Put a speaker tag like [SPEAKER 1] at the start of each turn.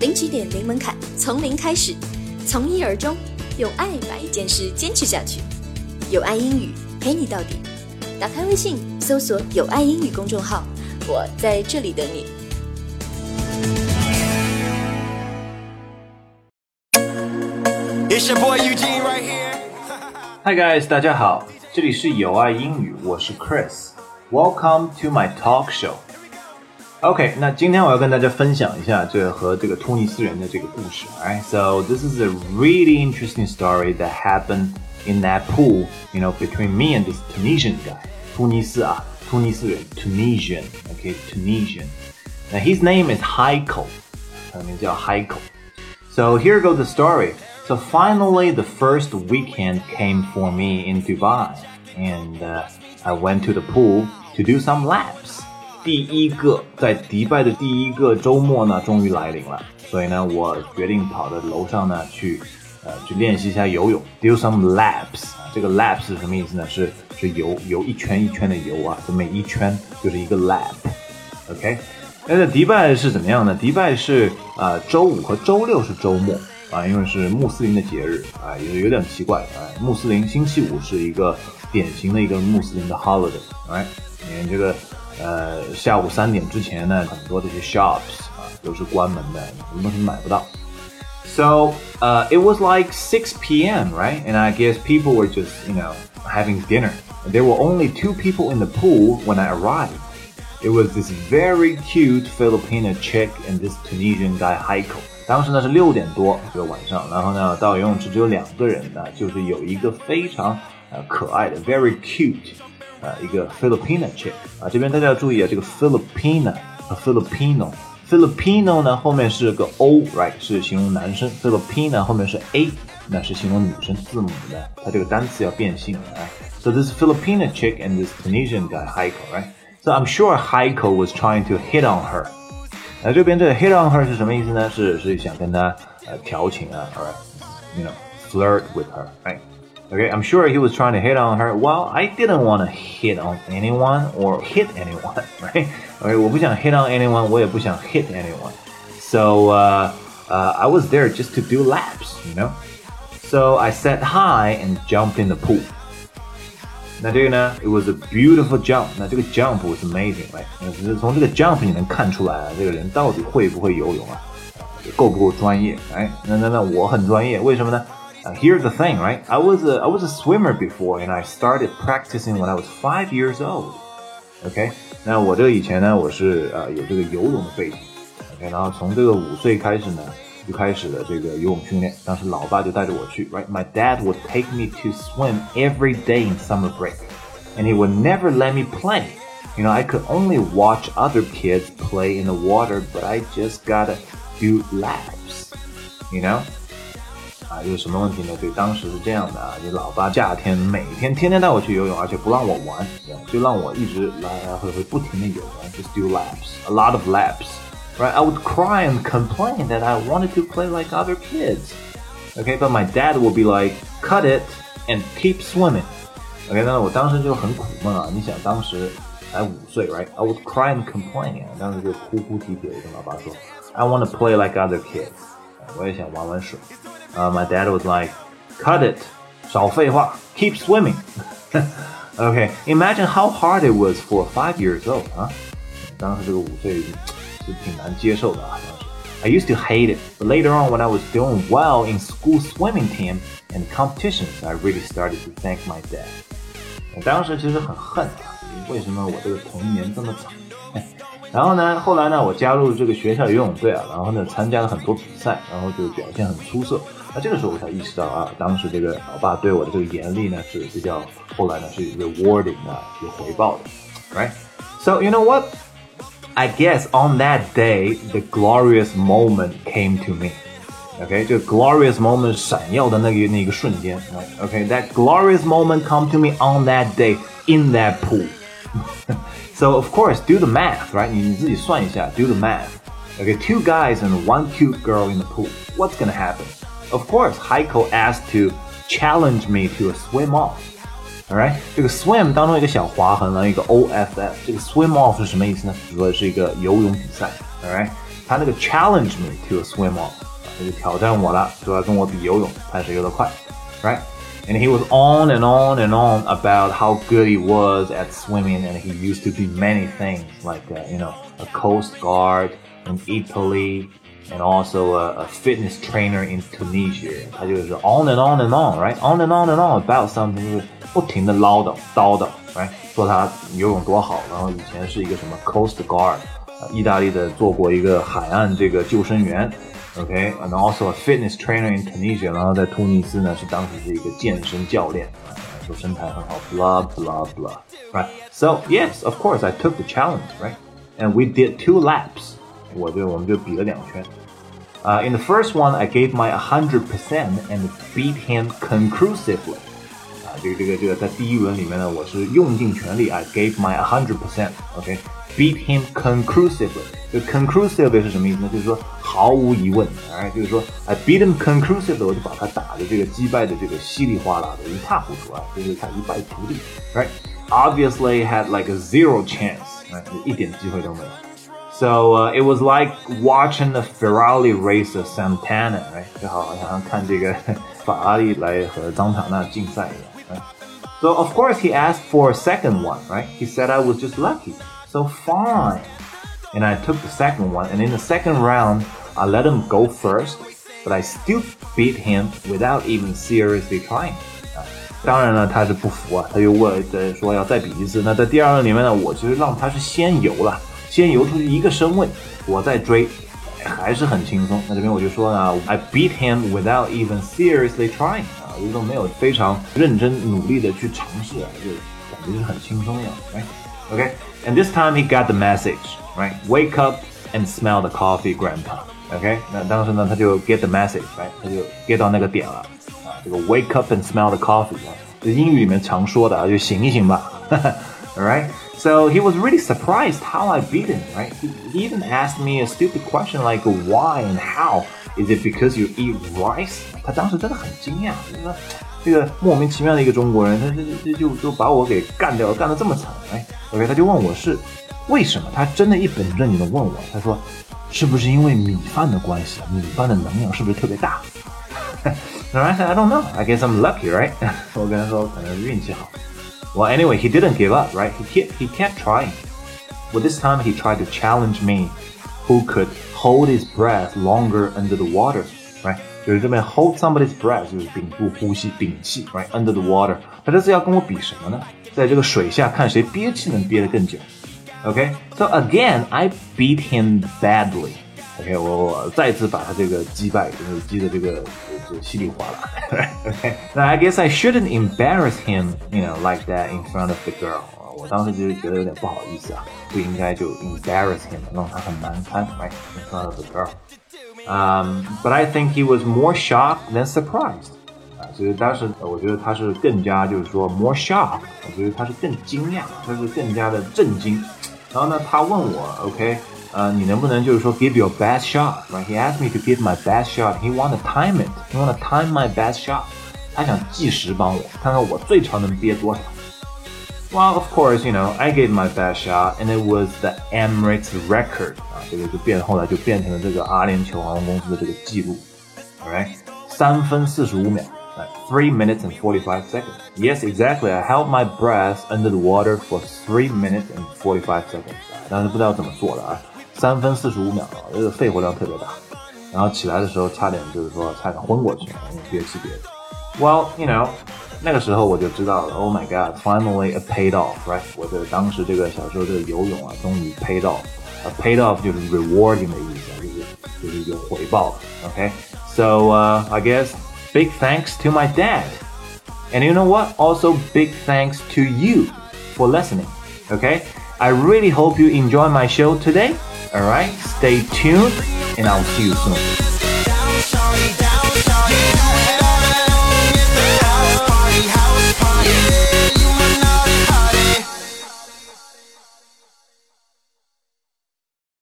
[SPEAKER 1] 零起点，零门槛，从零开始，从一而终，用爱把一件事坚持下去。有爱英语陪你到底。打开微信，搜索“有爱英语”公众号，我在这里等你。
[SPEAKER 2] It's your boy Eugene right here.
[SPEAKER 3] Hi guys，大家好，这里是有爱英语，我是 Chris。Welcome to my talk show。OK，那今天我要跟大家分享一下这和这个突尼斯人的这个故事。Alright, so this is a really interesting story that happened in that pool, you know, between me and this Tunisian guy. 突尼斯啊，突尼斯人，Tunisian. Okay, Tunisian. Now his name is Heiko. 他的名字叫 Heiko. So here goes the story. So finally, the first weekend came for me in Dubai, and uh, I went to the pool to do some laps. 第一个在迪拜的第一个周末呢，终于来临了，所以呢，我决定跑到楼上呢去，呃，去练习一下游泳，do some laps。这个 laps 是什么意思呢？是是游游一圈一圈的游啊，这每一圈就是一个 lap。OK，那在迪拜是怎么样呢？迪拜是啊、呃，周五和周六是周末。啊，因为是穆斯林的节日啊，有有点奇怪啊。穆斯林星期五是一个典型的一个穆斯林的 holiday，right？你这个呃下午三点之前呢，很多这些 shops 啊都是关门的，什么东西买不到。So uh, it was like 6 p.m., right? And I guess people were just, you know, having dinner. There were only two people in the pool when I arrived. It was this very cute Filipino chick and this Tunisian guy Heiko. 当时呢是六点多这个晚上，然后呢到游泳池只有两个人呢，就是有一个非常呃可爱的 very cute 呃一个 Filipino chick 啊，这边大家要注意啊，这个 Filipina 和 Filipino。Filipino 呢后面是个 o，right 是形容男生，Filipina 后面是 a，那是形容女生字母的，它这个单词要变性啊。So this Filipino chick and this Tunisian guy Heiko，right? So I'm sure Heiko was trying to hit on her. 那这边这个 hit on her 是什么意思呢？是是想跟她呃调情啊，alright，you know flirt with her，right？Okay, I'm sure he was trying to hit on her. Well, I didn't want to hit on anyone or hit anyone, right? Okay, 我不想 hit on anyone，我也不想 hit anyone. So uh, uh, I was there just to do laps, you know. So I said hi and jumped in the pool. 那这个呢，it was a beautiful jump。那这个 jump was amazing，right？只是从这个 jump 你能看出来啊，这个人到底会不会游泳啊，够不够专业？哎，那那那我很专业，为什么呢 ？Uh, here's the thing, right? I was a I was a swimmer before, and I started practicing when I was five years old. OK，那我这个以前呢，我是呃有这个游泳的背景。OK，然后从这个五岁开始呢，就开始了这个游泳训练。当时老爸就带着我去，right? My dad would take me to swim every day in summer break, and he would never let me play. You know, I could only watch other kids play in the water, but I just gotta do laps. You know. 啊，有什么问题呢？对，当时是这样的啊，你老爸夏天每天天天带我去游泳，而且不让我玩，就让我一直来来回回不停的游，just do laps，a lot of laps，right? I would cry and complain that I wanted to play like other kids. Okay, but my dad would be like, cut it and keep swimming. OK，那我当时就很苦闷啊，你想当时才五岁，right? I would cry and complain，当时就哭哭啼啼的跟老爸说，I want to play like other kids. 我也想玩玩水。 uh, my dad was like, cut it, 少废话, keep swimming. okay, imagine how hard it was for five years old, huh? 当时这个五岁是挺难接受的啊，当时。I used to hate it, but later on when I was doing well in school swimming team and competitions, I really started to thank my dad. 当时其实很恨啊，为什么我这个童年这么惨？ 然后呢，后来呢，我加入这个学校游泳队啊，然后呢，参加了很多比赛，然后就表现很出色。那这个时候我才意识到啊，当时这个老爸对我的这个严厉呢是比较，后来呢是 rewarding 啊，有回报的，right? So you know what? I guess on that day, the glorious moment came to me. OK，这个 glorious moment 闪耀的那个那个瞬间，OK，that、okay, glorious moment come to me on that day in that pool. so of course, do the math, right? 你你自己算一下，do the math. Okay, two guys and one cute girl in the pool. What's gonna happen? Of course, Heiko asked to challenge me to a swim off. Alright，这个 swim 当中一个小划痕，然后一个 off，这个 swim off 是什么意思呢？说的是一个游泳比赛。Alright， 他那个 challenge me to a swim off，他就挑战我了，说要跟我比游泳，看谁游得快 ，right？and he was on and on and on about how good he was at swimming and he used to be many things like uh, you know a coast guard in italy and also a, a fitness trainer in tunisia 他就是 on and on and on right on and on and on about something 就是不停的唠叨叨叨 right 说他游泳多好然后以前是一个什么 coast guard 意大利的做过一个海岸这个救生员 Okay, and also a fitness trainer in Tunisia. 然后在突尼斯呢，是当时是一个健身教练，说身材很好。Blah blah blah. Right. So yes, of course, I took the challenge. Right. And we did two laps. 我就我们就比了两圈。Uh, in the first one, I gave my 100% and beat him conclusively. 啊，这个这个这个在第一轮里面呢，我是用尽全力，I gave my 100%。OK。beat him conclusively。就 conclusively 是什么意思呢？就是说 毫无疑问，哎，就是说，I beat him conclusively，我就把他打的这个击败的这个稀里哗啦的，一塌糊涂啊，就是他一败涂地，right？Obviously had like a zero chance，哎，一点机会都没有。So uh, it was like watching the Ferrari race of Santana, right? 就好像看这个法拉利来和桑塔纳竞赛一样。Right? So of course he asked for a second one, right? He said I was just lucky. So fine. And I took the second one, and in the second round, I let him go first, but I still beat him without even seriously trying. 当然了，他是不服啊，他又问，呃，说要再比一次。那在第二轮里面呢，我其实让他是先游了，先游出去一个身位，我再追，还是很轻松。那这边我就说呢，I beat him without even seriously trying 啊，就是说没有非常认真努力的去尝试啊，就感觉是很轻松一样，right？Okay。and this time he got the message, right? Wake up and smell the coffee, Grandpa. OK，那当时呢，他就 get the message，right？他就 get 到那个点了啊，这个 wake up and smell the coffee 啊，这英语里面常说的啊，就醒一醒吧。All right. So he was really surprised how I beat him, right? He, he even asked me a stupid question like why and how. Is it because you eat rice？他当时真的很惊讶，就是说这个莫名其妙的一个中国人，他这这就就把我给干掉，干得这么惨，哎，OK，他就问我是为什么？他真的一本正经的问我，他说 是不是因为米饭的关系？米饭的能量是不是特别大？And I said I don't know. I guess I'm lucky, right? 我跟他说可能运气好。Well, anyway, he didn't give up, right? He kept he kept trying. Well, this time he tried to challenge me who could hold his breath longer under the water, right? 就是这边 hold somebody's breath 就是屏住呼吸、屏气，right under the water。他这是要跟我比什么呢？在这个水下看谁憋气能憋得更久。 OK，so、okay? again I beat him badly。OK，我我再次把他这个击败，就是击的这个这稀里哗啦。OK，那 I guess I shouldn't embarrass him, you know, like that in front of the girl。我当时就是觉得有点不好意思啊，不应该就 embarrass him，让他很难堪，right in front of the girl。um, but I think he was more shocked than surprised. 啊，所以当时我觉得他是更加就是说 more shocked，我觉得他是更惊讶，他是更加的震惊。然后呢，他问我，OK，呃，你能不能就是说 give your best shot？Right? He asked me to give my best shot. He want to time it. He want to time my best shot. 他想计时帮我，看看我最长能憋多少。well, of course, you know, I gave my best shot, and it was the Emirates record 啊，这个就变后来就变成了这个阿联酋航空公司的这个记录，alright，三分四十五秒 ，three minutes and forty-five seconds. Yes, exactly. I held my breath under the water for three minutes and forty-five seconds. 但是不知道怎么做的啊，三分四十五秒啊，这个肺活量特别大，然后起来的时候差点就是说差点昏过去，因为憋气憋的。Well, you know. 那个时候我就知道了，Oh my God，finally it paid off，right？我的当时这个小时候这个游泳啊，终于 paid off。呃，paid off 就是 rewarding 的意思，就是就是有回报的。OK，so、uh, I guess Big thanks to my dad. And you know what? Also, big thanks to you for listening. Okay? I really hope you enjoy my show today. Alright? Stay tuned and I'll see you soon.